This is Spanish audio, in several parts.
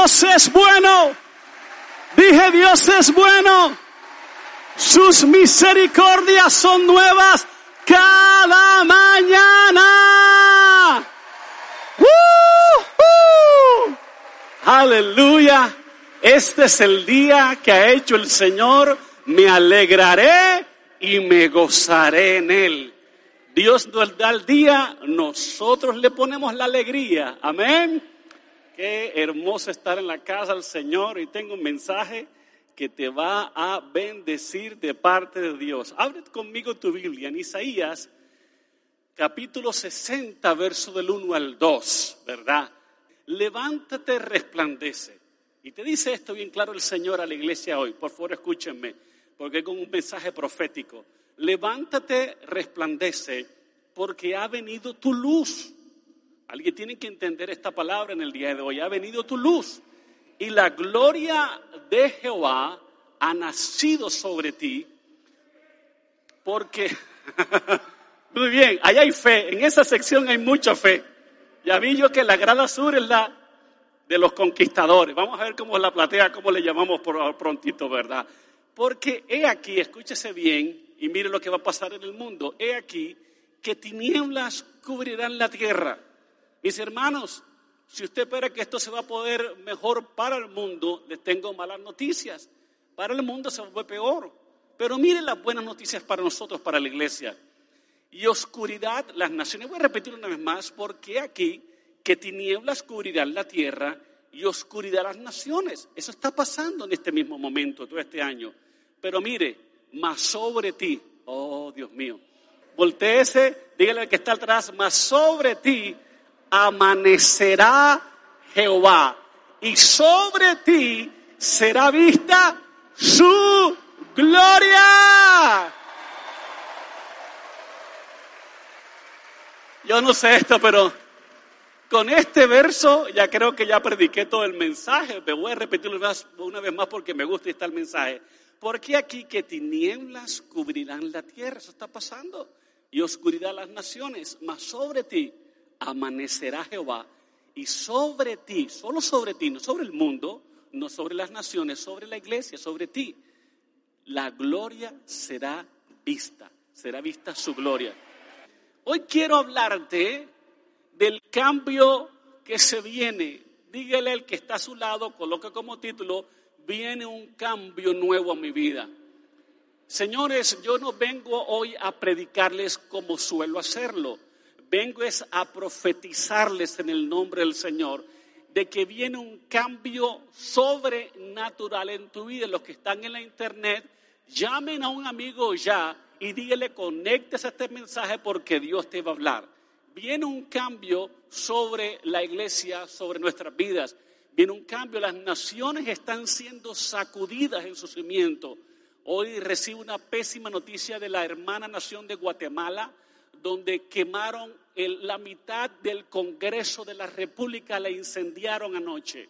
Dios es bueno. Dije, Dios es bueno. Sus misericordias son nuevas cada mañana. Aleluya. Este es el día que ha hecho el Señor. Me alegraré y me gozaré en él. Dios nos da el día, nosotros le ponemos la alegría. Amén. Qué hermoso estar en la casa del Señor y tengo un mensaje que te va a bendecir de parte de Dios. Abre conmigo tu Biblia en Isaías capítulo 60, verso del 1 al 2, ¿verdad? Levántate, resplandece. Y te dice esto bien claro el Señor a la iglesia hoy. Por favor, escúchenme, porque es con un mensaje profético. Levántate, resplandece, porque ha venido tu luz. Alguien tiene que entender esta palabra en el día de hoy. Ha venido tu luz. Y la gloria de Jehová ha nacido sobre ti, porque Muy bien, allá hay fe, en esa sección hay mucha fe. Ya vi yo que la grada sur es la de los conquistadores. Vamos a ver cómo es la platea, cómo le llamamos por prontito, ¿verdad? Porque he aquí, escúchese bien y mire lo que va a pasar en el mundo. He aquí que tinieblas cubrirán la tierra. Mis hermanos, si usted espera que esto se va a poder mejor para el mundo, les tengo malas noticias. Para el mundo se va peor. Pero mire las buenas noticias para nosotros, para la iglesia y oscuridad las naciones. Voy a repetir una vez más, porque aquí que tinieblas cubrirán la tierra y oscuridad las naciones. Eso está pasando en este mismo momento, todo este año. Pero mire, más sobre ti, oh Dios mío, volteese, dígale al que está atrás, más sobre ti amanecerá Jehová y sobre ti será vista su gloria. Yo no sé esto, pero con este verso ya creo que ya prediqué todo el mensaje. Me voy a repetirlo una vez más porque me gusta y está el mensaje. Porque aquí que tinieblas cubrirán la tierra, eso está pasando, y oscuridad las naciones, mas sobre ti amanecerá Jehová, y sobre ti, solo sobre ti, no sobre el mundo, no sobre las naciones, sobre la iglesia, sobre ti, la gloria será vista, será vista su gloria. Hoy quiero hablarte del cambio que se viene. Dígale al que está a su lado, coloca como título, viene un cambio nuevo a mi vida. Señores, yo no vengo hoy a predicarles como suelo hacerlo. Vengo es a profetizarles en el nombre del Señor de que viene un cambio sobrenatural en tu vida. Los que están en la internet, llamen a un amigo ya y dígale, conéctese a este mensaje porque Dios te va a hablar. Viene un cambio sobre la iglesia, sobre nuestras vidas. Viene un cambio, las naciones están siendo sacudidas en su cimiento. Hoy recibo una pésima noticia de la hermana nación de Guatemala, donde quemaron la mitad del Congreso de la República, la incendiaron anoche.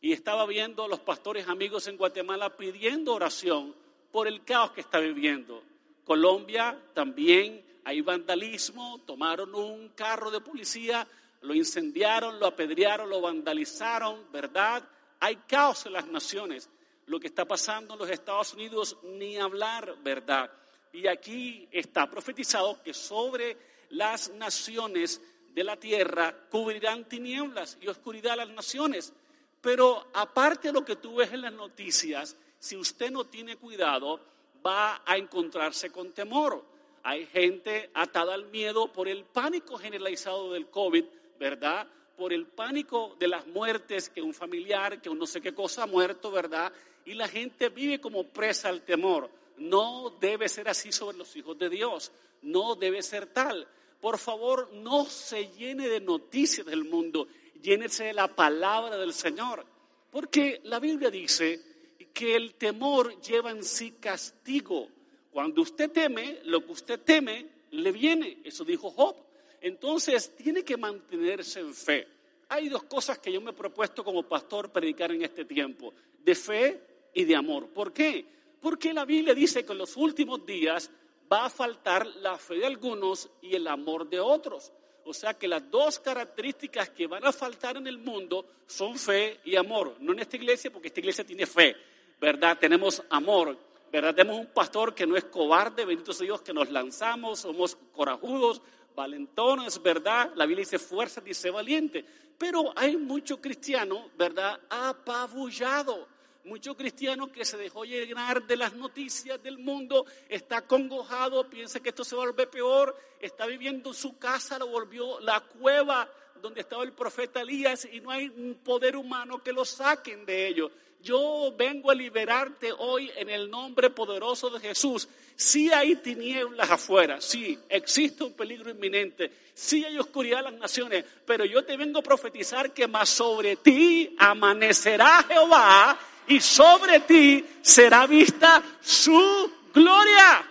Y estaba viendo a los pastores amigos en Guatemala pidiendo oración por el caos que está viviendo. Colombia también hay vandalismo, tomaron un carro de policía, lo incendiaron, lo apedrearon, lo vandalizaron, ¿verdad? Hay caos en las naciones. Lo que está pasando en los Estados Unidos, ni hablar, ¿verdad? Y aquí está profetizado que sobre las naciones de la tierra cubrirán tinieblas y oscuridad las naciones. Pero aparte de lo que tú ves en las noticias, si usted no tiene cuidado, va a encontrarse con temor. Hay gente atada al miedo por el pánico generalizado del COVID, ¿verdad? Por el pánico de las muertes, que un familiar, que un no sé qué cosa ha muerto, ¿verdad? Y la gente vive como presa al temor. No debe ser así sobre los hijos de Dios. No debe ser tal. Por favor, no se llene de noticias del mundo. Llénese de la palabra del Señor. Porque la Biblia dice que el temor lleva en sí castigo. Cuando usted teme, lo que usted teme le viene. Eso dijo Job. Entonces tiene que mantenerse en fe. hay dos cosas que yo me he propuesto como pastor predicar en este tiempo, de fe y de amor. ¿Por qué? Porque la Biblia dice que en los últimos días va a faltar la fe de algunos y el amor de otros. O sea que las dos características que van a faltar en el mundo son fe y amor. No en esta iglesia, porque esta iglesia tiene fe, ¿verdad? Tenemos amor, ¿verdad? Tenemos un pastor que no es cobarde, bendito sea Dios, que nos lanzamos, somos corajudos, valentones, ¿verdad? La Biblia dice fuerza, dice valiente. Pero hay mucho cristiano, ¿verdad? Apabullado. Mucho cristiano que se dejó llenar de las noticias del mundo, está congojado, piensa que esto se va a peor, está viviendo en su casa, lo volvió la cueva donde estaba el profeta Elías y no hay un poder humano que lo saquen de ello. Yo vengo a liberarte hoy en el nombre poderoso de Jesús. Sí hay tinieblas afuera, sí, existe un peligro inminente, sí hay oscuridad en las naciones, pero yo te vengo a profetizar que más sobre ti amanecerá Jehová y sobre ti será vista su gloria.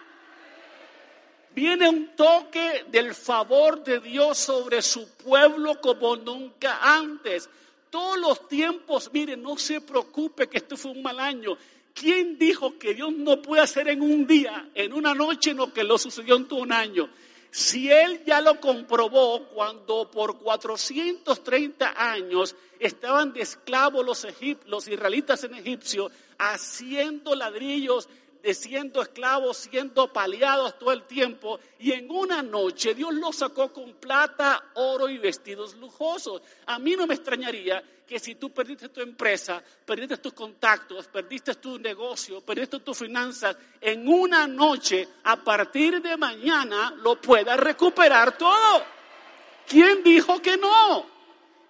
Viene un toque del favor de Dios sobre su pueblo como nunca antes todos los tiempos, mire, no se preocupe que esto fue un mal año. ¿Quién dijo que Dios no puede hacer en un día, en una noche, lo que lo sucedió en todo un año? Si Él ya lo comprobó cuando por 430 años estaban de esclavos los, los israelitas en Egipcio, haciendo ladrillos siendo esclavos, siendo paliados todo el tiempo, y en una noche Dios los sacó con plata, oro y vestidos lujosos. A mí no me extrañaría que si tú perdiste tu empresa, perdiste tus contactos, perdiste tu negocio, perdiste tus finanzas, en una noche, a partir de mañana, lo puedas recuperar todo. ¿Quién dijo que no?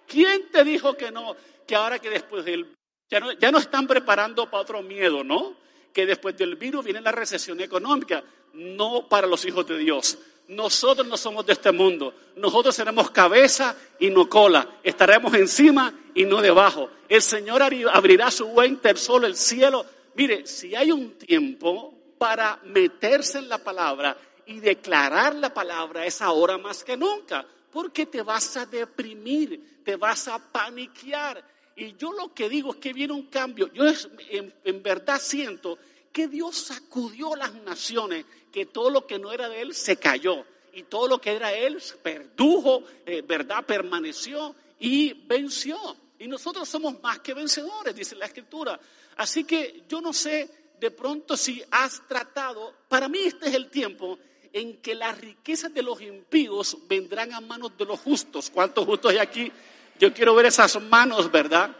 ¿Quién te dijo que no? Que ahora que después del... Ya no, ya no están preparando para otro miedo, ¿no? que después del virus viene la recesión económica, no para los hijos de Dios. Nosotros no somos de este mundo. Nosotros seremos cabeza y no cola. Estaremos encima y no debajo. El Señor abrirá su buen solo el cielo. Mire, si hay un tiempo para meterse en la palabra y declarar la palabra, es ahora más que nunca. Porque te vas a deprimir, te vas a paniquear y yo lo que digo es que viene un cambio. Yo en, verdad siento que Dios sacudió las naciones, que todo lo que no era de Él se cayó y todo lo que era Él perdujo, eh, verdad, permaneció y venció. Y nosotros somos más que vencedores, dice la Escritura. Así que yo no sé de pronto si has tratado, para mí este es el tiempo en que las riquezas de los impíos vendrán a manos de los justos. ¿Cuántos justos hay aquí? Yo quiero ver esas manos, ¿verdad?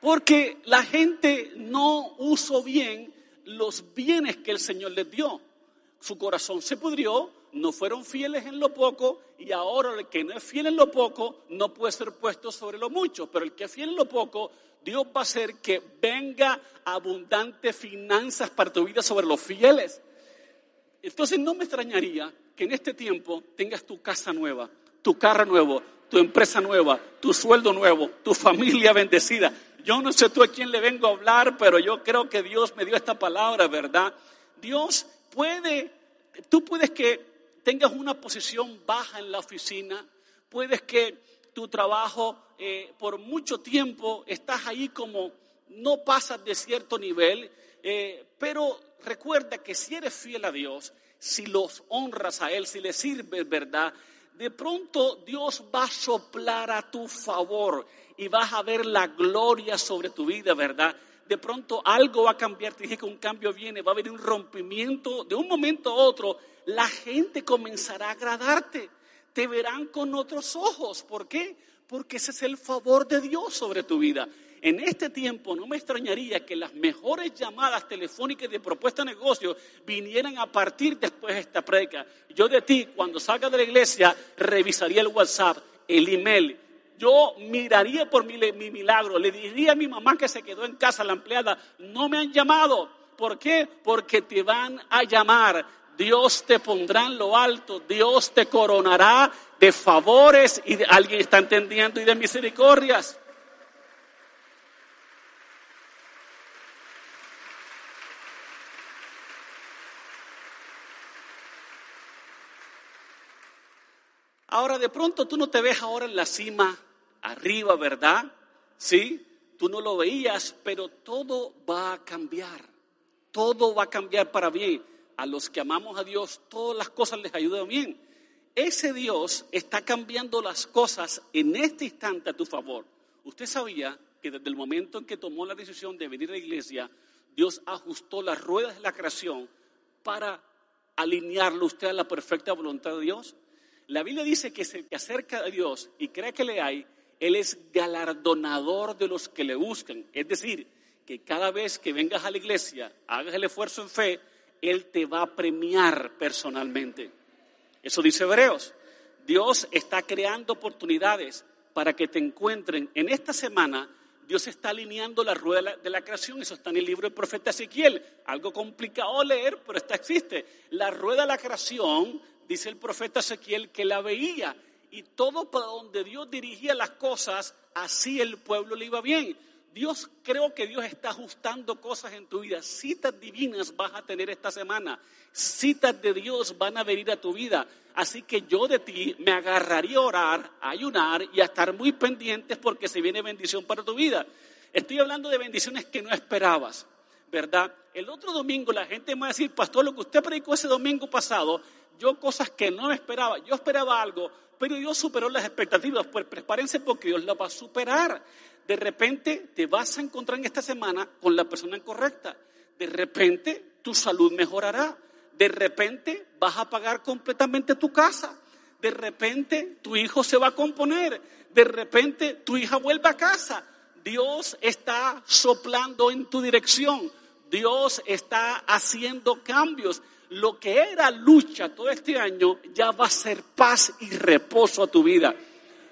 Porque la gente no usó bien los bienes que el Señor les dio. Su corazón se pudrió, no fueron fieles en lo poco y ahora el que no es fiel en lo poco no puede ser puesto sobre lo mucho. Pero el que es fiel en lo poco, Dios va a hacer que venga abundantes finanzas para tu vida sobre los fieles. Entonces no me extrañaría que en este tiempo tengas tu casa nueva, tu carro nuevo, tu empresa nueva, tu sueldo nuevo, tu familia bendecida. Yo no sé tú a quién le vengo a hablar, pero yo creo que Dios me dio esta palabra, ¿verdad? Dios puede, tú puedes que tengas una posición baja en la oficina, puedes que tu trabajo eh, por mucho tiempo estás ahí como no pasas de cierto nivel, eh, pero recuerda que si eres fiel a Dios, si los honras a Él, si le sirves, ¿verdad? De pronto Dios va a soplar a tu favor y vas a ver la gloria sobre tu vida, ¿verdad? De pronto algo va a cambiar, te dije que un cambio viene, va a haber un rompimiento, de un momento a otro la gente comenzará a agradarte, te verán con otros ojos, ¿por qué? Porque ese es el favor de Dios sobre tu vida. En este tiempo no me extrañaría que las mejores llamadas telefónicas de propuesta de negocio vinieran a partir después de esta predica. Yo de ti, cuando salga de la iglesia, revisaría el WhatsApp, el email. Yo miraría por mi, mi milagro. Le diría a mi mamá que se quedó en casa, la empleada, no me han llamado. ¿Por qué? Porque te van a llamar. Dios te pondrá en lo alto, Dios te coronará de favores y de, alguien está entendiendo y de misericordias. Ahora de pronto tú no te ves ahora en la cima arriba, ¿verdad? Sí, tú no lo veías, pero todo va a cambiar. Todo va a cambiar para bien. A los que amamos a Dios, todas las cosas les ayudan bien. Ese Dios está cambiando las cosas en este instante a tu favor. Usted sabía que desde el momento en que tomó la decisión de venir a la iglesia, Dios ajustó las ruedas de la creación para alinearlo usted a la perfecta voluntad de Dios. La Biblia dice que se acerca a Dios y cree que le hay, Él es galardonador de los que le buscan. Es decir, que cada vez que vengas a la iglesia, hagas el esfuerzo en fe, Él te va a premiar personalmente. Eso dice Hebreos. Dios está creando oportunidades para que te encuentren en esta semana Dios está alineando la rueda de la creación, eso está en el libro del profeta Ezequiel, algo complicado leer, pero está existe. La rueda de la creación, dice el profeta Ezequiel, que la veía y todo para donde Dios dirigía las cosas, así el pueblo le iba bien. Dios, creo que Dios está ajustando cosas en tu vida. Citas divinas vas a tener esta semana. Citas de Dios van a venir a tu vida. Así que yo de ti me agarraría a orar, a ayunar y a estar muy pendientes porque se viene bendición para tu vida. Estoy hablando de bendiciones que no esperabas, ¿verdad? El otro domingo la gente me va a decir, pastor, lo que usted predicó ese domingo pasado, yo cosas que no esperaba. Yo esperaba algo, pero Dios superó las expectativas. Pues prepárense porque Dios la va a superar. De repente te vas a encontrar en esta semana con la persona incorrecta. De repente tu salud mejorará. De repente vas a pagar completamente tu casa. De repente tu hijo se va a componer. De repente tu hija vuelve a casa. Dios está soplando en tu dirección. Dios está haciendo cambios. Lo que era lucha todo este año ya va a ser paz y reposo a tu vida.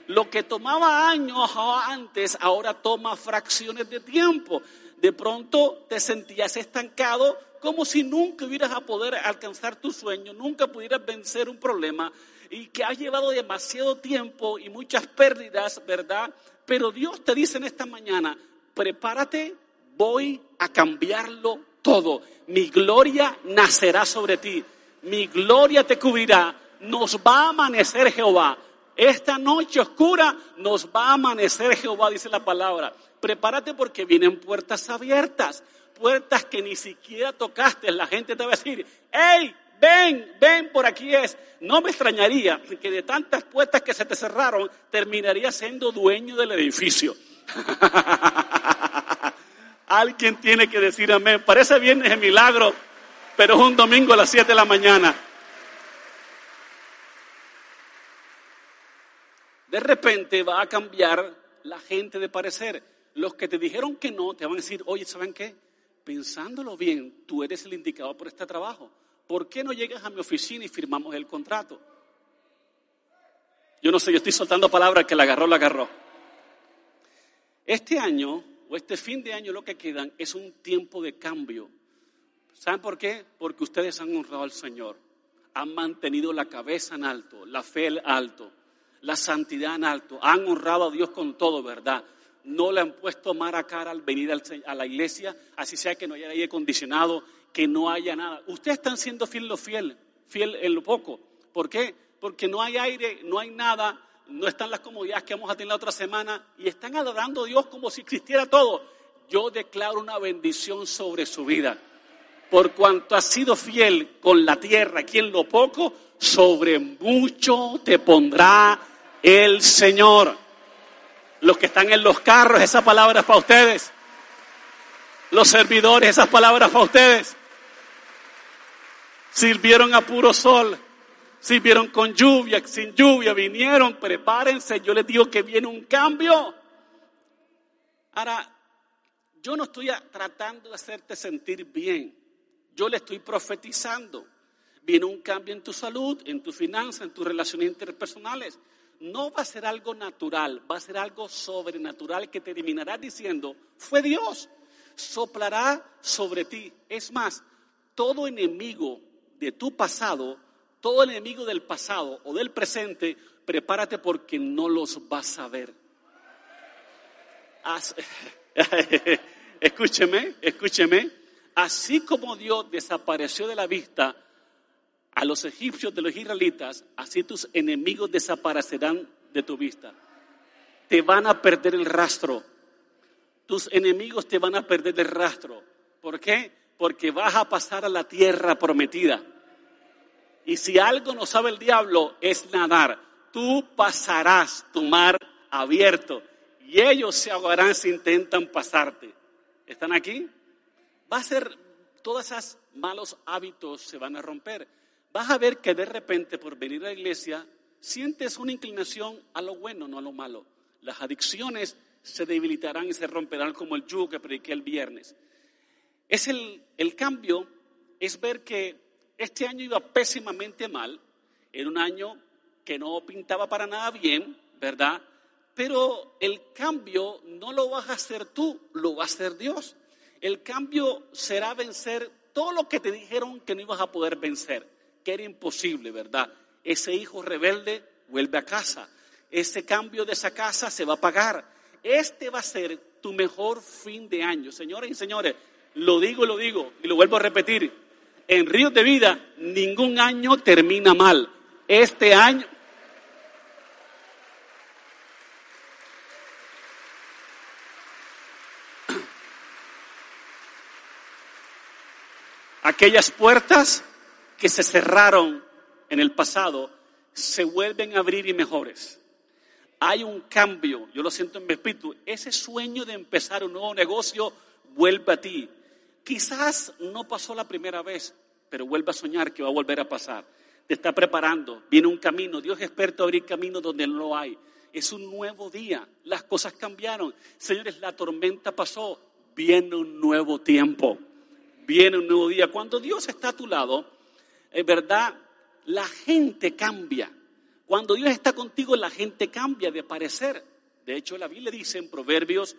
Lo que tomaba años antes ahora toma fracciones de tiempo. De pronto te sentías estancado como si nunca hubieras a poder alcanzar tu sueño, nunca pudieras vencer un problema y que ha llevado demasiado tiempo y muchas pérdidas, ¿verdad? Pero Dios te dice en esta mañana, prepárate, voy a cambiarlo todo. Mi gloria nacerá sobre ti, mi gloria te cubrirá, nos va a amanecer Jehová esta noche oscura nos va a amanecer Jehová, dice la palabra. Prepárate porque vienen puertas abiertas, puertas que ni siquiera tocaste. La gente te va a decir, hey, ven, ven, por aquí es. No me extrañaría que de tantas puertas que se te cerraron, terminaría siendo dueño del edificio. Alguien tiene que decir amén. Parece viernes de milagro, pero es un domingo a las 7 de la mañana. de repente va a cambiar la gente de parecer. Los que te dijeron que no, te van a decir, oye, ¿saben qué? Pensándolo bien, tú eres el indicado por este trabajo. ¿Por qué no llegas a mi oficina y firmamos el contrato? Yo no sé, yo estoy soltando palabras que la agarró, la agarró. Este año, o este fin de año, lo que quedan es un tiempo de cambio. ¿Saben por qué? Porque ustedes han honrado al Señor. Han mantenido la cabeza en alto, la fe en alto la santidad en alto, han honrado a Dios con todo, ¿verdad? No le han puesto mara cara al venir a la iglesia, así sea que no haya aire acondicionado, que no haya nada. Ustedes están siendo fiel lo fiel, fiel en lo poco. ¿Por qué? Porque no hay aire, no hay nada, no están las comodidades que vamos a tener la otra semana y están adorando a Dios como si existiera todo. Yo declaro una bendición sobre su vida. Por cuanto has sido fiel con la tierra aquí en lo poco, sobre mucho te pondrá el Señor. Los que están en los carros, esa palabra es para ustedes. Los servidores, esas palabras para ustedes. Sirvieron a puro sol, sirvieron con lluvia, sin lluvia, vinieron, prepárense. Yo les digo que viene un cambio. Ahora, yo no estoy tratando de hacerte sentir bien. Yo le estoy profetizando. Viene un cambio en tu salud, en tu finanzas, en tus relaciones interpersonales no va a ser algo natural, va a ser algo sobrenatural que terminará diciendo, fue Dios, soplará sobre ti. Es más, todo enemigo de tu pasado, todo enemigo del pasado o del presente, prepárate porque no los vas a ver. escúcheme, escúcheme. Así como Dios desapareció de la vista a los egipcios de los israelitas, así tus enemigos desaparecerán de tu vista. te van a perder el rastro. Tus enemigos te van a perder el rastro. ¿Por qué? Porque vas a pasar a la tierra prometida. Y si algo no sabe el diablo es nadar. Tú pasarás tu mar abierto y ellos se ahogarán si intentan pasarte. ¿Están aquí? Va a ser, todos esos malos hábitos se van a romper. Vas a ver que de repente por venir a la iglesia sientes una inclinación a lo bueno, no a lo malo. Las adicciones se debilitarán y se romperán como el yugo que prediqué el viernes. Es el, el cambio, es ver que este año iba pésimamente mal, era un año que no pintaba para nada bien, ¿verdad? Pero el cambio no lo vas a hacer tú, lo va a hacer Dios. El cambio será vencer todo lo que te dijeron que no ibas a poder vencer, que era imposible, ¿verdad? Ese hijo rebelde vuelve a casa. Ese cambio de esa casa se va a pagar. Este va a ser tu mejor fin de año. Señores y señores, lo digo lo digo y lo vuelvo a repetir. En Ríos de Vida ningún año termina mal. Este año, Aquellas puertas que se cerraron en el pasado se vuelven a abrir y mejores. Hay un cambio, yo lo siento en mi espíritu. Ese sueño de empezar un nuevo negocio vuelve a ti. Quizás no pasó la primera vez, pero vuelve a soñar que va a volver a pasar. Te está preparando, viene un camino. Dios es experto en abrir caminos donde no lo hay. Es un nuevo día, las cosas cambiaron. Señores, la tormenta pasó, viene un nuevo tiempo viene un nuevo día. Cuando Dios está a tu lado, es verdad, la gente cambia. Cuando Dios está contigo, la gente cambia de parecer. De hecho, la Biblia dice en Proverbios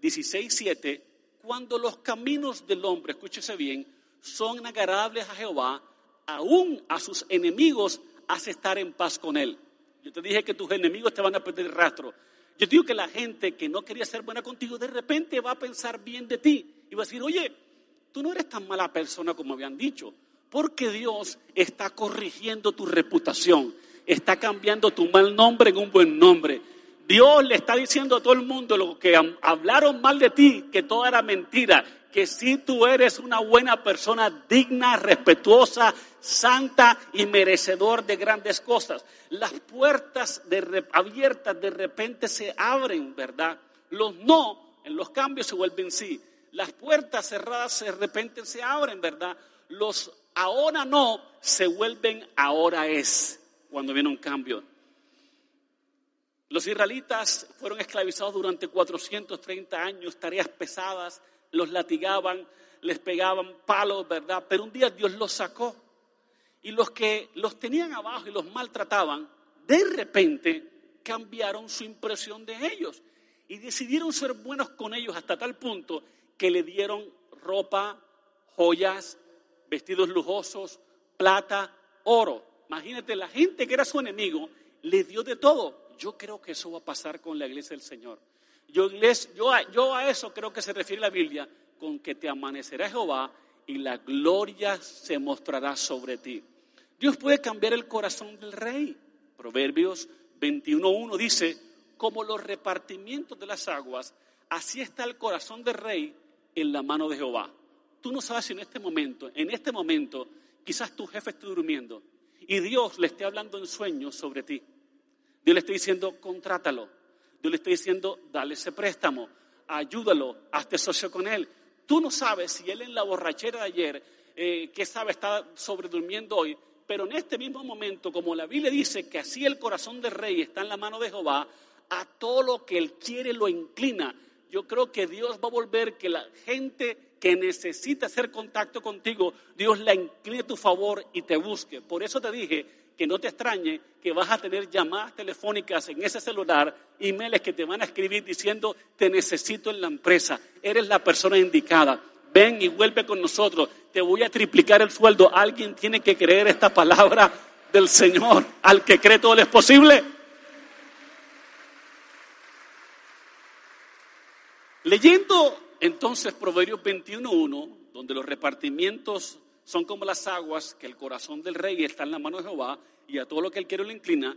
16, 7, cuando los caminos del hombre, escúchese bien, son agradables a Jehová, aún a sus enemigos hace estar en paz con él. Yo te dije que tus enemigos te van a perder rastro. Yo digo que la gente que no quería ser buena contigo, de repente va a pensar bien de ti y va a decir, oye, tú no eres tan mala persona como habían dicho, porque Dios está corrigiendo tu reputación, está cambiando tu mal nombre en un buen nombre. Dios le está diciendo a todo el mundo lo que hablaron mal de ti, que todo era mentira, que si tú eres una buena persona, digna, respetuosa, santa y merecedor de grandes cosas. Las puertas abiertas de repente se abren, ¿verdad? Los no en los cambios se vuelven sí las puertas cerradas de repente se abren, ¿verdad? Los ahora no se vuelven ahora es, cuando viene un cambio. Los israelitas fueron esclavizados durante 430 años, tareas pesadas, los latigaban, les pegaban palos, ¿verdad? Pero un día Dios los sacó. Y los que los tenían abajo y los maltrataban, de repente cambiaron su impresión de ellos y decidieron ser buenos con ellos hasta tal punto que le dieron ropa, joyas, vestidos lujosos, plata, oro. Imagínate, la gente que era su enemigo le dio de todo. Yo creo que eso va a pasar con la iglesia del Señor. Yo, yo a eso creo que se refiere la Biblia, con que te amanecerá Jehová y la gloria se mostrará sobre ti. Dios puede cambiar el corazón del rey. Proverbios 21.1 dice, como los repartimientos de las aguas, así está el corazón del rey en la mano de Jehová. Tú no sabes si en este momento, en este momento, quizás tu jefe esté durmiendo y Dios le esté hablando en sueños sobre ti. Dios le está diciendo, contrátalo. Dios le está diciendo, dale ese préstamo, ayúdalo, hazte socio con él. Tú no sabes si él en la borrachera de ayer, eh, que sabe, está sobredurmiendo hoy, pero en este mismo momento, como la Biblia dice que así el corazón del rey está en la mano de Jehová, a todo lo que él quiere lo inclina yo creo que Dios va a volver que la gente que necesita hacer contacto contigo, Dios la incline a tu favor y te busque. Por eso te dije que no te extrañe que vas a tener llamadas telefónicas en ese celular, emails que te van a escribir diciendo, te necesito en la empresa, eres la persona indicada. Ven y vuelve con nosotros, te voy a triplicar el sueldo. Alguien tiene que creer esta palabra del Señor. Al que cree todo es posible. Leyendo entonces Proverbios 21.1, donde los repartimientos son como las aguas, que el corazón del rey está en la mano de Jehová y a todo lo que él quiere lo inclina,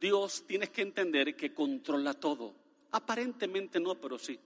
Dios tienes que entender que controla todo. Aparentemente no, pero sí.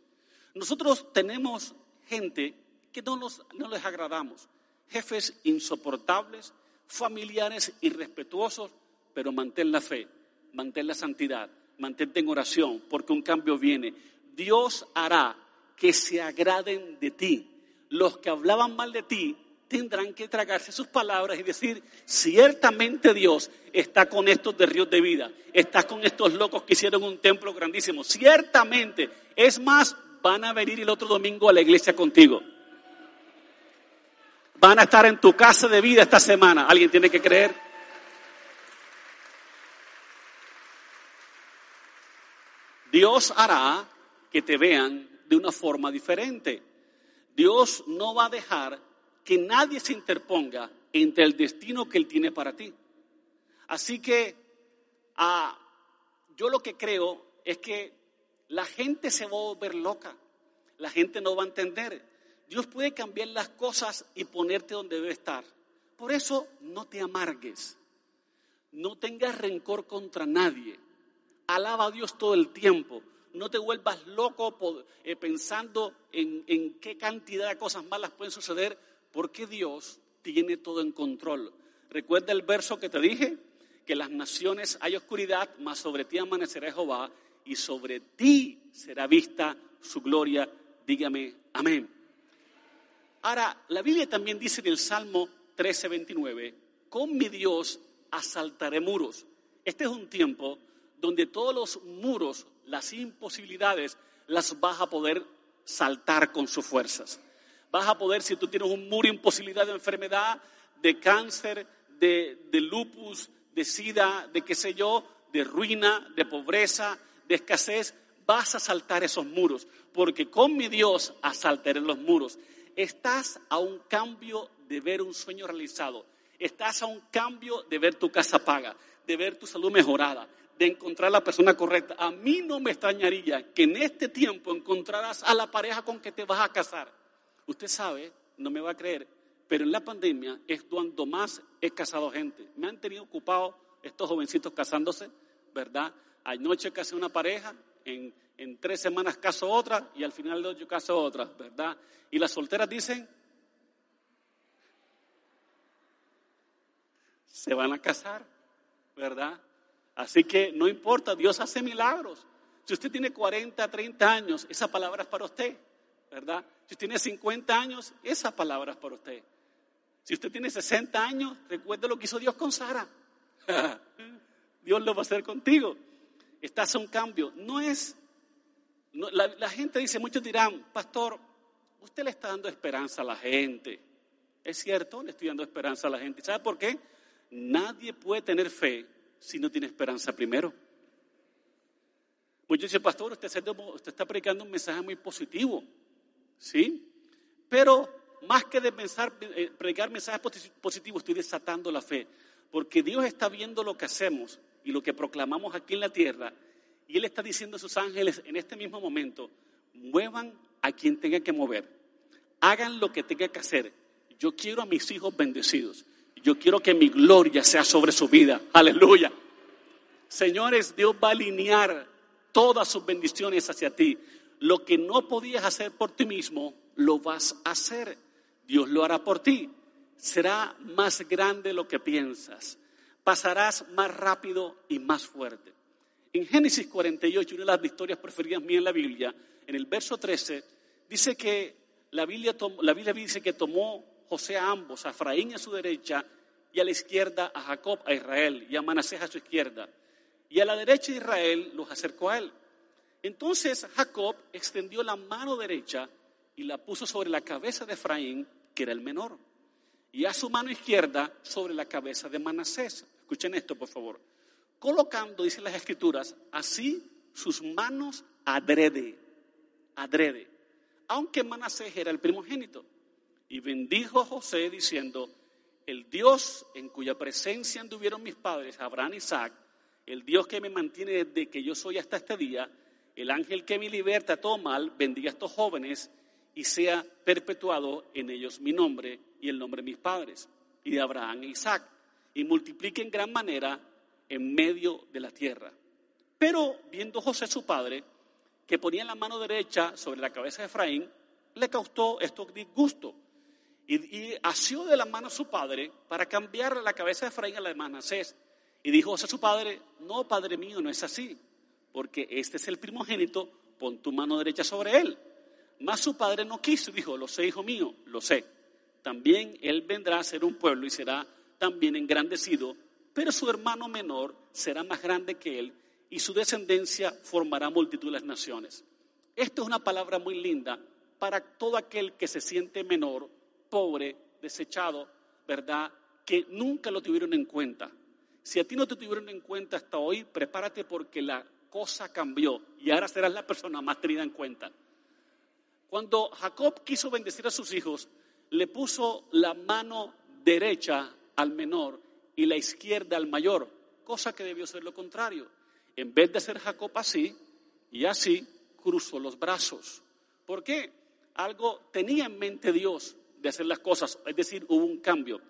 Nosotros tenemos gente que no, no les agradamos, jefes insoportables, familiares irrespetuosos, pero mantén la fe, mantén la santidad, mantente en oración, porque un cambio viene. Dios hará que se agraden de ti. Los que hablaban mal de ti tendrán que tragarse sus palabras y decir, ciertamente Dios está con estos de ríos de vida, está con estos locos que hicieron un templo grandísimo, ciertamente. Es más, van a venir el otro domingo a la iglesia contigo. Van a estar en tu casa de vida esta semana. ¿Alguien tiene que creer? Dios hará que te vean de una forma diferente. Dios no va a dejar que nadie se interponga entre el destino que Él tiene para ti. Así que ah, yo lo que creo es que la gente se va a volver loca, la gente no va a entender. Dios puede cambiar las cosas y ponerte donde debe estar. Por eso no te amargues, no tengas rencor contra nadie. Alaba a Dios todo el tiempo. No te vuelvas loco eh, pensando en, en qué cantidad de cosas malas pueden suceder, porque Dios tiene todo en control. Recuerda el verso que te dije, que las naciones hay oscuridad, mas sobre ti amanecerá Jehová y sobre ti será vista su gloria. Dígame, amén. Ahora, la Biblia también dice en el Salmo 13, 29, con mi Dios asaltaré muros. Este es un tiempo donde todos los muros, las imposibilidades, las vas a poder saltar con sus fuerzas. Vas a poder, si tú tienes un muro imposibilidad de enfermedad, de cáncer, de, de lupus, de sida, de qué sé yo, de ruina, de pobreza, de escasez, vas a saltar esos muros, porque con mi Dios asaltaré los muros. Estás a un cambio de ver un sueño realizado. Estás a un cambio de ver tu casa paga, de ver tu salud mejorada, de encontrar la persona correcta. A mí no me extrañaría que en este tiempo encontraras a la pareja con que te vas a casar. Usted sabe, no me va a creer, pero en la pandemia es cuando más he casado gente. Me han tenido ocupado estos jovencitos casándose, ¿verdad? Anoche casé una pareja, en en tres semanas caso otra y al final de yo caso otra, ¿verdad? Y las solteras dicen, se van a casar, ¿verdad? Así que no importa, Dios hace milagros. Si usted tiene 40, 30 años, esa palabra es para usted, ¿verdad? Si usted tiene 50 años, esa palabra es para usted. Si usted tiene 60 años, recuerde lo que hizo Dios con Sara. Dios lo va a hacer contigo. Estás a un cambio. No es la, gente dice, muchos dirán, pastor, usted le está dando esperanza a la gente. Es cierto, le estoy dando esperanza a la gente. ¿Sabe por qué? Nadie puede tener fe si no tiene esperanza primero. Muchos dicen, pastor, usted, está predicando un mensaje muy positivo. ¿Sí? Pero más que de pensar, eh, predicar mensajes positivos, estoy desatando la fe. Porque Dios está viendo lo que hacemos y lo que proclamamos aquí en la tierra y Él está diciendo a sus ángeles en este mismo momento, muevan a quien tenga que mover, hagan lo que tenga que hacer. Yo quiero a mis hijos bendecidos. Yo quiero que mi gloria sea sobre su vida. Aleluya. Señores, Dios va a alinear todas sus bendiciones hacia ti. Lo que no podías hacer por ti mismo, lo vas a hacer. Dios lo hará por ti. Será más grande lo que piensas. Pasarás más rápido y más fuerte. En Génesis 48, una de las historias preferidas mías en la Biblia, en el verso 13, dice que la Biblia, la Biblia dice que tomó José a ambos, a Efraín a su derecha y a la izquierda a Jacob, a Israel, y a Manasés a su izquierda. Y a la derecha de Israel los acercó a él. Entonces Jacob extendió la mano derecha y la puso sobre la cabeza de Efraín, que era el menor, y a su mano izquierda sobre la cabeza de Manasés. Escuchen esto, por favor colocando, dicen las escrituras, así sus manos adrede, adrede, aunque Manasés era el primogénito. Y bendijo a José diciendo, el Dios en cuya presencia anduvieron mis padres, Abraham y Isaac, el Dios que me mantiene desde que yo soy hasta este día, el ángel que me liberta todo mal, bendiga a estos jóvenes y sea perpetuado en ellos mi nombre y el nombre de mis padres, y de Abraham e Isaac, y multiplique en gran manera en medio de la tierra. Pero viendo José su padre, que ponía la mano derecha sobre la cabeza de Efraín, le causó esto disgusto. Y, y asió de la mano a su padre para cambiarle la cabeza de Efraín a la de Manasés. Y dijo a su padre, no, padre mío, no es así, porque este es el primogénito, pon tu mano derecha sobre él. Mas su padre no quiso, dijo, lo sé, hijo mío, lo sé. También él vendrá a ser un pueblo y será también engrandecido, pero su hermano menor será más grande que él y su descendencia formará multitud de las naciones. Esto es una palabra muy linda para todo aquel que se siente menor, pobre, desechado, ¿verdad? Que nunca lo tuvieron en cuenta. Si a ti no te tuvieron en cuenta hasta hoy, prepárate porque la cosa cambió y ahora serás la persona más tenida en cuenta. Cuando Jacob quiso bendecir a sus hijos, le puso la mano derecha al menor y la izquierda al mayor, cosa que debió ser lo contrario. En vez de hacer Jacob así y así, cruzó los brazos. ¿Por qué? Algo tenía en mente Dios de hacer las cosas, es decir, hubo un cambio.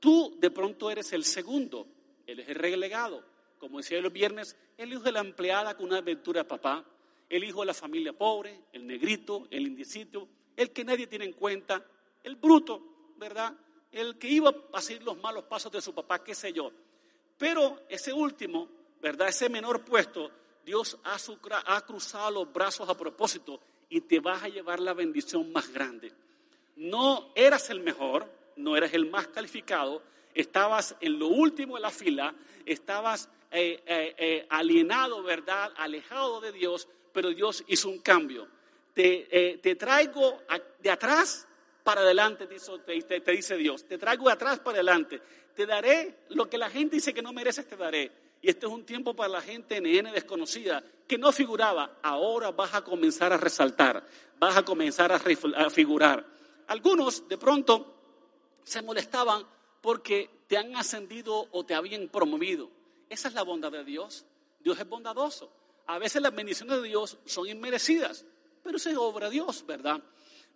Tú de pronto eres el segundo, él es el relegado. Como decía el viernes, el hijo de la empleada con una aventura de papá, el hijo de la familia pobre, el negrito, el indicito, el que nadie tiene en cuenta, el bruto, ¿verdad? El que iba a seguir los malos pasos de su papá, qué sé yo. Pero ese último, ¿verdad? Ese menor puesto, Dios ha, ha cruzado los brazos a propósito y te vas a llevar la bendición más grande. No eras el mejor, no eras el más calificado, estabas en lo último de la fila, estabas eh, eh, eh, alienado, ¿verdad? Alejado de Dios, pero Dios hizo un cambio. Te, te traigo de atrás para adelante, te, dice Dios. Te traigo de atrás para adelante. Te daré lo que la gente dice que no mereces, te daré. Y este es un tiempo para la gente NN desconocida que no figuraba. Ahora vas a comenzar a resaltar, vas a comenzar a figurar. Algunos de pronto se molestaban porque te han ascendido o te habían promovido. Esa es la bondad de Dios. Dios es bondadoso. A veces las bendiciones de Dios son inmerecidas, pero eso es obra de Dios, ¿verdad?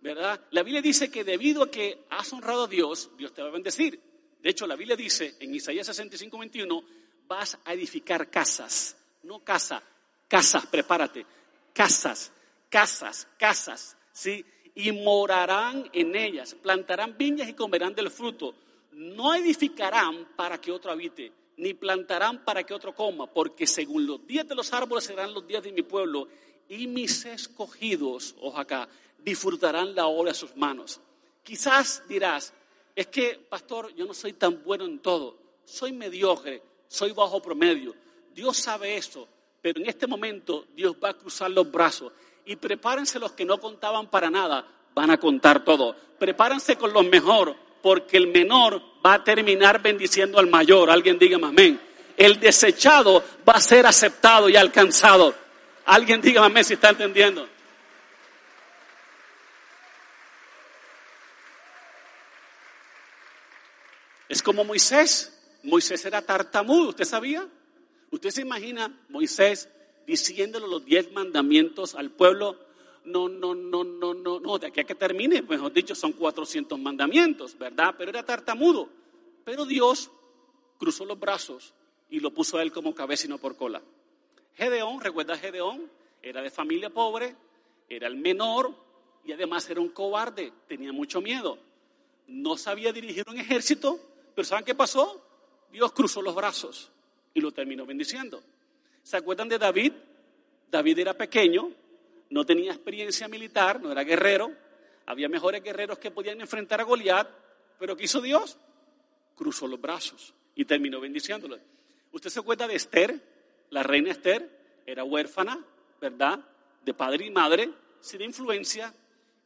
¿verdad? La Biblia dice que debido a que has honrado a Dios, Dios te va a bendecir. De hecho, la Biblia dice en Isaías 65, 21, vas a edificar casas, no casa, casas, prepárate, casas, casas, casas, ¿sí? Y morarán en ellas, plantarán viñas y comerán del fruto. No edificarán para que otro habite, ni plantarán para que otro coma, porque según los días de los árboles serán los días de mi pueblo, y mis escogidos, ojo acá, disfrutarán la obra de sus manos. Quizás dirás, es que, pastor, yo no soy tan bueno en todo, soy mediocre, soy bajo promedio. Dios sabe eso, pero en este momento Dios va a cruzar los brazos y prepárense los que no contaban para nada, van a contar todo. Prepárense con los mejor, porque el menor va a terminar bendiciendo al mayor. Alguien diga amén. El desechado va a ser aceptado y alcanzado. Alguien diga amén si está entendiendo. Es como Moisés. Moisés era tartamudo, ¿usted sabía? ¿Usted se imagina Moisés diciéndole los diez mandamientos al pueblo? No, no, no, no, no, no, de aquí a que termine, mejor dicho, son 400 mandamientos, ¿verdad? Pero era tartamudo. Pero Dios cruzó los brazos y lo puso a él como cabeza y no por cola. Gedeón, ¿recuerda Gedeón? Era de familia pobre, era el menor y además era un cobarde, tenía mucho miedo. No sabía dirigir un ejército, pero ¿saben qué pasó? Dios cruzó los brazos y lo terminó bendiciendo. ¿Se acuerdan de David? David era pequeño, no tenía experiencia militar, no era guerrero, había mejores guerreros que podían enfrentar a Goliat, pero ¿qué hizo Dios? Cruzó los brazos y terminó bendiciéndolo. ¿Usted se acuerda de Esther? La reina Esther era huérfana, ¿verdad? De padre y madre, sin influencia,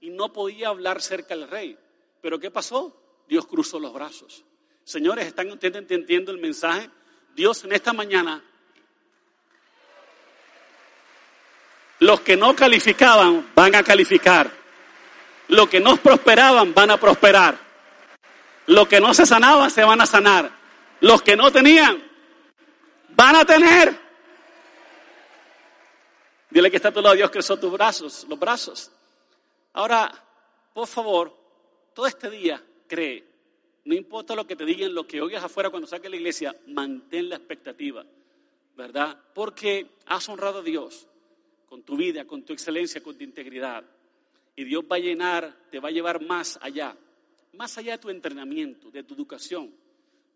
y no podía hablar cerca del rey. Pero ¿qué pasó? Dios cruzó los brazos Señores, ¿están ustedes entendiendo el mensaje? Dios en esta mañana, los que no calificaban van a calificar. Los que no prosperaban van a prosperar. Los que no se sanaban se van a sanar. Los que no tenían van a tener. Dile que está a tu lado, Dios creció tus brazos, los brazos. Ahora, por favor, todo este día cree no importa lo que te digan, lo que oigas afuera cuando saques la iglesia, mantén la expectativa, ¿verdad? Porque has honrado a Dios. Con tu vida, con tu excelencia, con tu integridad. Y Dios va a llenar, te va a llevar más allá, más allá de tu entrenamiento, de tu educación.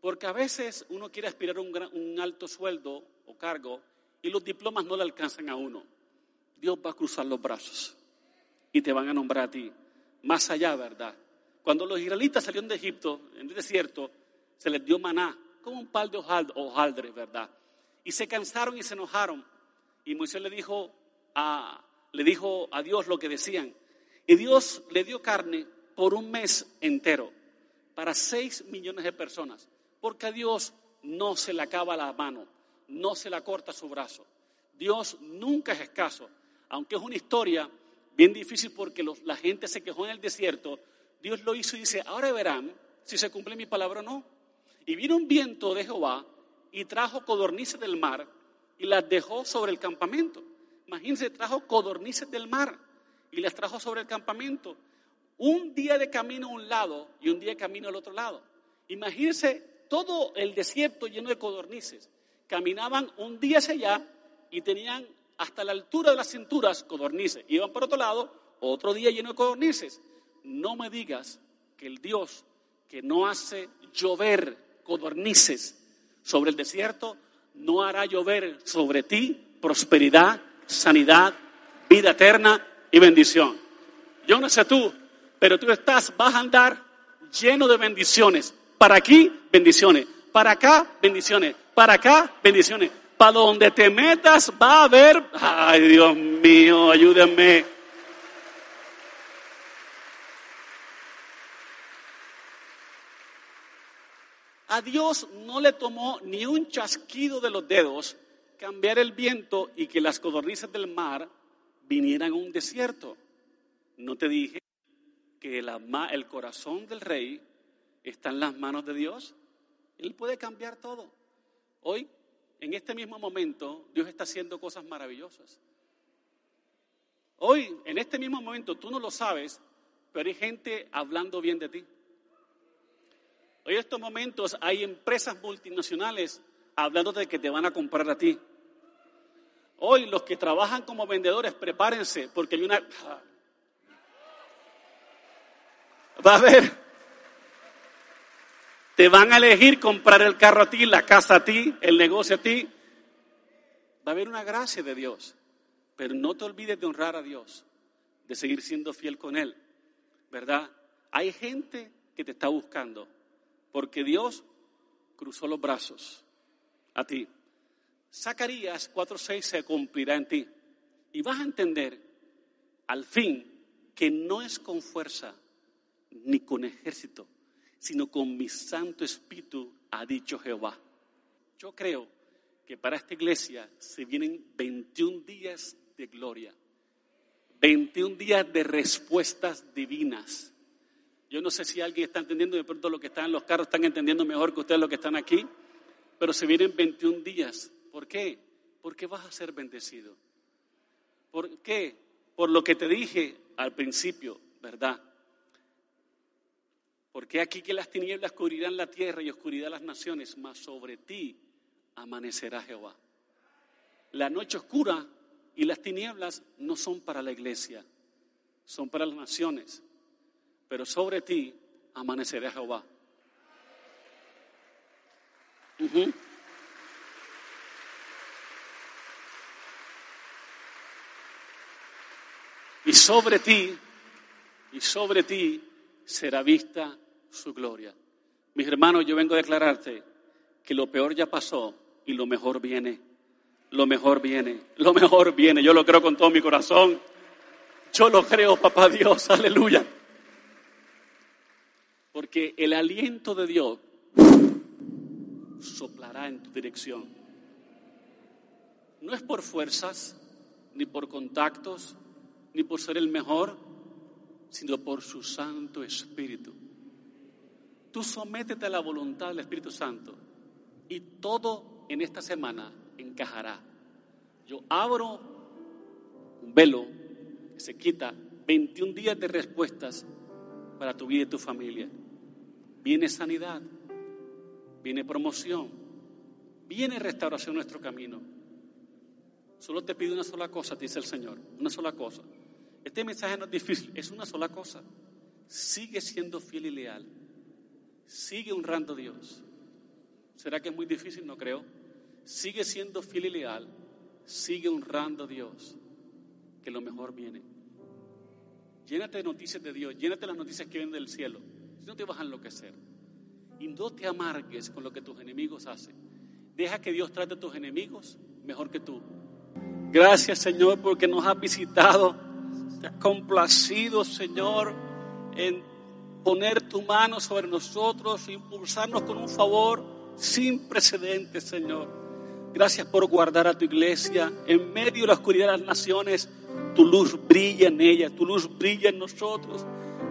Porque a veces uno quiere aspirar a un, alto sueldo o cargo y los diplomas no le alcanzan a uno. Dios va a cruzar los brazos y te van a nombrar a ti. Más allá, ¿verdad? Cuando los israelitas salieron de Egipto, en el desierto, se les dio maná, como un par de hojaldres, ¿verdad? Y se cansaron y se enojaron. Y Moisés le dijo le dijo a Dios lo que decían. Y Dios le dio carne por un mes entero para seis millones de personas. Porque a Dios no se le acaba la mano, no se le corta su brazo. Dios nunca es escaso. Aunque es una historia bien difícil porque la gente se quejó en el desierto, Dios lo hizo y dice, ahora verán si se cumple mi palabra o no. Y vino un viento de Jehová y trajo codornices del mar y las dejó sobre el campamento. Imagínense, trajo codornices del mar y las trajo sobre el campamento. Un día de camino a un lado y un día de camino al otro lado. Imagínense todo el desierto lleno de codornices. Caminaban un día hacia allá y tenían hasta la altura de las cinturas codornices. Iban por otro lado, otro día lleno de codornices. No me digas que el Dios que no hace llover codornices sobre el desierto, no hará llover sobre ti prosperidad, sanidad, vida eterna y bendición. Yo no sé tú, pero tú estás, vas a andar lleno de bendiciones. Para aquí, bendiciones. Para acá, bendiciones. Para acá, bendiciones. Para donde te metas va a haber, ay Dios mío, ayúdenme. A Dios no le tomó ni un chasquido de los dedos cambiar el viento y que las codornices del mar vinieran a un desierto. ¿No te dije que el corazón del rey está en las manos de Dios? Él puede cambiar todo. Hoy, en este mismo momento, Dios está haciendo cosas maravillosas. Hoy, en este mismo momento, tú no lo sabes, pero hay gente hablando bien de ti. Hoy en estos momentos hay empresas multinacionales hablando de que te van a comprar a ti. Hoy los que trabajan como vendedores, prepárense, porque hay una... Va a haber... Te van a elegir comprar el carro a ti, la casa a ti, el negocio a ti. Va a haber una gracia de Dios. Pero no te olvides de honrar a Dios, de seguir siendo fiel con Él. ¿Verdad? Hay gente que te está buscando porque Dios cruzó los brazos a ti. Zacarías 4:6 se cumplirá en ti. Y vas a entender al fin que no es con fuerza ni con ejército, sino con mi Santo Espíritu, ha dicho Jehová. Yo creo que para esta iglesia se vienen 21 días de gloria, 21 días de respuestas divinas yo no sé si alguien está entendiendo, de pronto lo que están en los carros están entendiendo mejor que ustedes lo que están aquí, pero se vienen 21 días. ¿Por qué? Porque vas a ser bendecido. ¿Por qué? Por lo que te dije al principio, ¿verdad? Porque aquí que las tinieblas cubrirán la tierra y oscuridad las naciones, mas sobre ti amanecerá Jehová. La noche oscura y las tinieblas no son para la iglesia, son para las naciones pero sobre ti amanecerá Jehová. Y sobre ti, y sobre ti será vista su gloria. Mis hermanos, yo vengo a declararte que lo peor ya pasó y lo mejor viene. Lo mejor viene, lo mejor viene. Yo lo creo con todo mi corazón. Yo lo creo, papá Dios, aleluya. Porque el aliento de Dios soplará en tu dirección. No es por fuerzas, ni por contactos, ni por ser el mejor, sino por su Santo Espíritu. Tú sométete a la voluntad del Espíritu Santo y todo en esta semana encajará. Yo abro un velo que se quita 21 días de respuestas para tu vida y tu familia. Viene sanidad, viene promoción, viene restauración en nuestro camino. Solo te pido una sola cosa, dice el Señor, una sola cosa. Este mensaje no es difícil, es una sola cosa. Sigue siendo fiel y leal. Sigue honrando a Dios. ¿Será que es muy difícil? No creo. Sigue siendo fiel y leal. Sigue honrando a Dios. Que lo mejor viene. Llénate de noticias de Dios. Llénate de las noticias que vienen del cielo. Si no te vas a enloquecer. Y no te amargues con lo que tus enemigos hacen. Deja que Dios trate a tus enemigos mejor que tú. Gracias, Señor, porque nos has visitado. Te has complacido, Señor, en poner tu mano sobre nosotros, impulsarnos con un favor sin precedentes, Señor. Gracias por guardar a tu iglesia en medio de la oscuridad de las naciones. Tu luz brilla en ella, tu luz brilla en nosotros.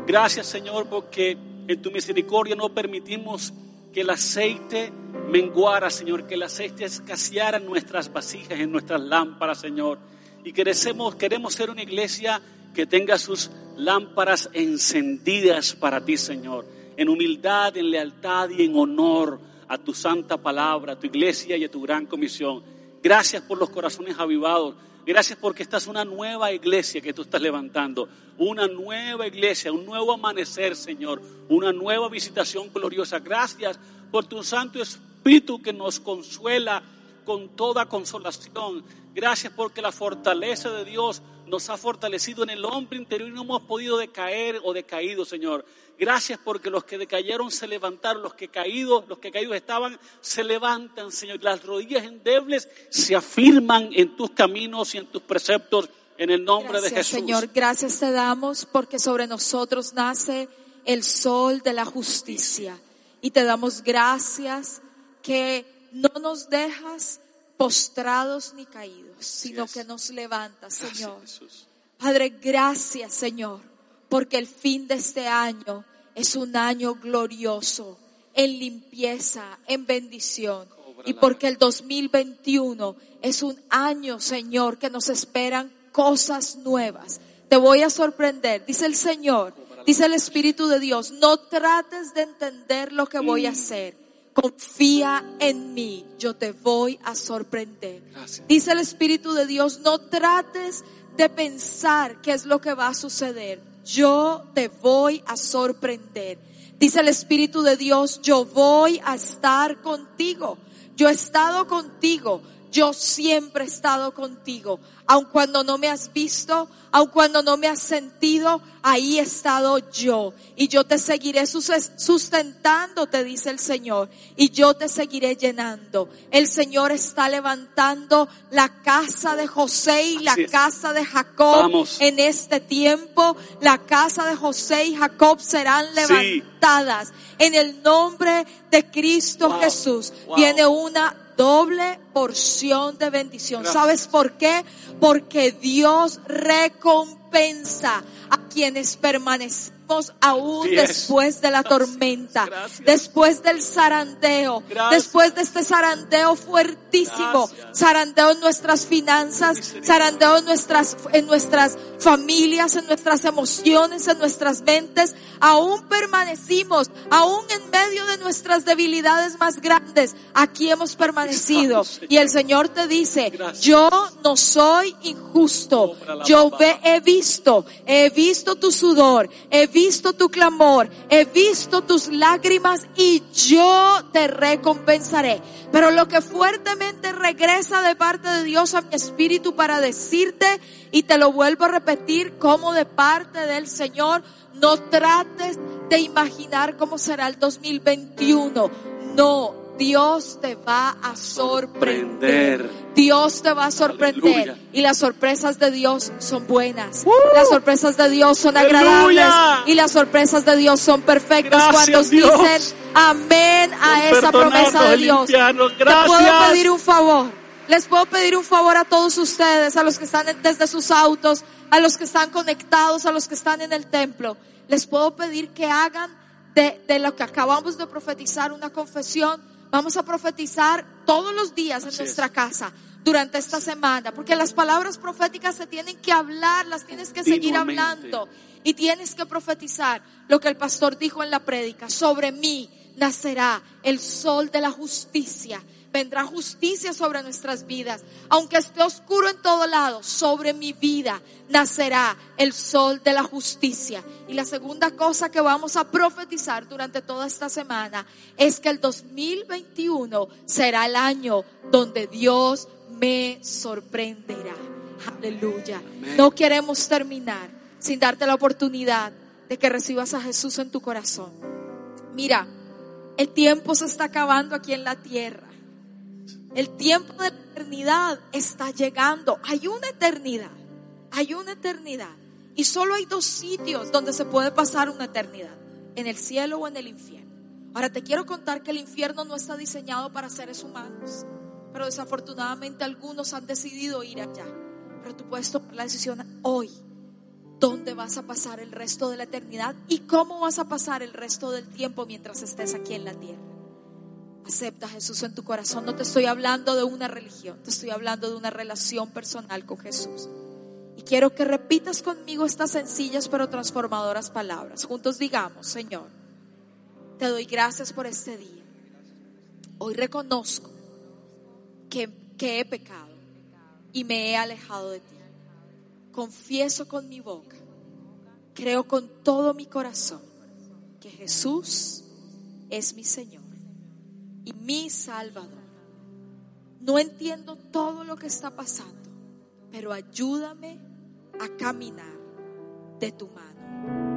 Gracias, Señor, porque en tu misericordia no permitimos que el aceite menguara, Señor, que el aceite escaseara en nuestras vasijas, en nuestras lámparas, Señor. Y queremos, queremos ser una iglesia que tenga sus lámparas encendidas para ti, Señor, en humildad, en lealtad y en honor a tu santa palabra, a tu iglesia y a tu gran comisión. Gracias por los corazones avivados. Gracias porque esta es una nueva iglesia que tú estás levantando. Una nueva iglesia, un nuevo amanecer, Señor. Una nueva visitación gloriosa. Gracias por tu Santo Espíritu que nos consuela con toda consolación. Gracias porque la fortaleza de Dios nos ha fortalecido en el hombre interior y no hemos podido decaer o decaído, Señor. Gracias porque los que decayeron se levantaron, los que caídos, los que caídos estaban, se levantan, Señor. Las rodillas endebles se afirman en tus caminos y en tus preceptos en el nombre de Jesús. Señor, gracias te damos porque sobre nosotros nace el sol de la justicia. Y te damos gracias que no nos dejas postrados ni caídos, sino que nos levantas, Señor. Padre, gracias, Señor, porque el fin de este año es un año glorioso en limpieza, en bendición. Y porque el 2021 es un año, Señor, que nos esperan cosas nuevas. Te voy a sorprender, dice el Señor, dice el Espíritu de Dios, no trates de entender lo que voy a mm. hacer confía en mí, yo te voy a sorprender. Dice el Espíritu de Dios, no trates de pensar qué es lo que va a suceder, yo te voy a sorprender. Dice el Espíritu de Dios, yo voy a estar contigo, yo he estado contigo, yo siempre he estado contigo. Aun cuando no me has visto, aun cuando no me has sentido, ahí he estado yo. Y yo te seguiré sustentando, te dice el Señor. Y yo te seguiré llenando. El Señor está levantando la casa de José y la casa de Jacob en este tiempo. La casa de José y Jacob serán levantadas. En el nombre de Cristo Jesús viene una doble porción de bendición. ¿Sabes por qué? Porque Dios recompensa a quienes permanecen aún después de la tormenta, después del zarandeo, después de este zarandeo fuertísimo, zarandeo en nuestras finanzas, zarandeo en nuestras, en nuestras familias, en nuestras emociones, en nuestras mentes, aún permanecimos, aún en medio de nuestras debilidades más grandes, aquí hemos permanecido. Y el Señor te dice, yo no soy injusto, yo he visto, he visto tu sudor, he visto visto tu clamor, he visto tus lágrimas y yo te recompensaré. Pero lo que fuertemente regresa de parte de Dios a mi espíritu para decirte, y te lo vuelvo a repetir, como de parte del Señor, no trates de imaginar cómo será el 2021. No, Dios te va a sorprender. Dios te va a sorprender. Y las sorpresas de Dios son buenas. Las sorpresas de Dios son agradables. Y las sorpresas de Dios son perfectas. Cuando dicen amén a esa promesa de Dios. Te puedo pedir un favor. Les puedo pedir un favor a todos ustedes, a los que están desde sus autos, a los que están conectados, a los que están en el templo. Les puedo pedir que hagan de, de lo que acabamos de profetizar una confesión Vamos a profetizar todos los días en nuestra casa durante esta semana, porque las palabras proféticas se tienen que hablar, las tienes que seguir hablando y tienes que profetizar lo que el pastor dijo en la prédica, sobre mí nacerá el sol de la justicia vendrá justicia sobre nuestras vidas. Aunque esté oscuro en todo lado, sobre mi vida nacerá el sol de la justicia. Y la segunda cosa que vamos a profetizar durante toda esta semana es que el 2021 será el año donde Dios me sorprenderá. Aleluya. No queremos terminar sin darte la oportunidad de que recibas a Jesús en tu corazón. Mira, el tiempo se está acabando aquí en la tierra. El tiempo de la eternidad está llegando. Hay una eternidad. Hay una eternidad. Y solo hay dos sitios donde se puede pasar una eternidad. En el cielo o en el infierno. Ahora te quiero contar que el infierno no está diseñado para seres humanos. Pero desafortunadamente algunos han decidido ir allá. Pero tú puedes tomar la decisión hoy. ¿Dónde vas a pasar el resto de la eternidad? ¿Y cómo vas a pasar el resto del tiempo mientras estés aquí en la tierra? Acepta a Jesús en tu corazón. No te estoy hablando de una religión, te estoy hablando de una relación personal con Jesús. Y quiero que repitas conmigo estas sencillas pero transformadoras palabras. Juntos digamos, Señor, te doy gracias por este día. Hoy reconozco que, que he pecado y me he alejado de ti. Confieso con mi boca, creo con todo mi corazón que Jesús es mi Señor mi Salvador. No entiendo todo lo que está pasando, pero ayúdame a caminar de tu mano.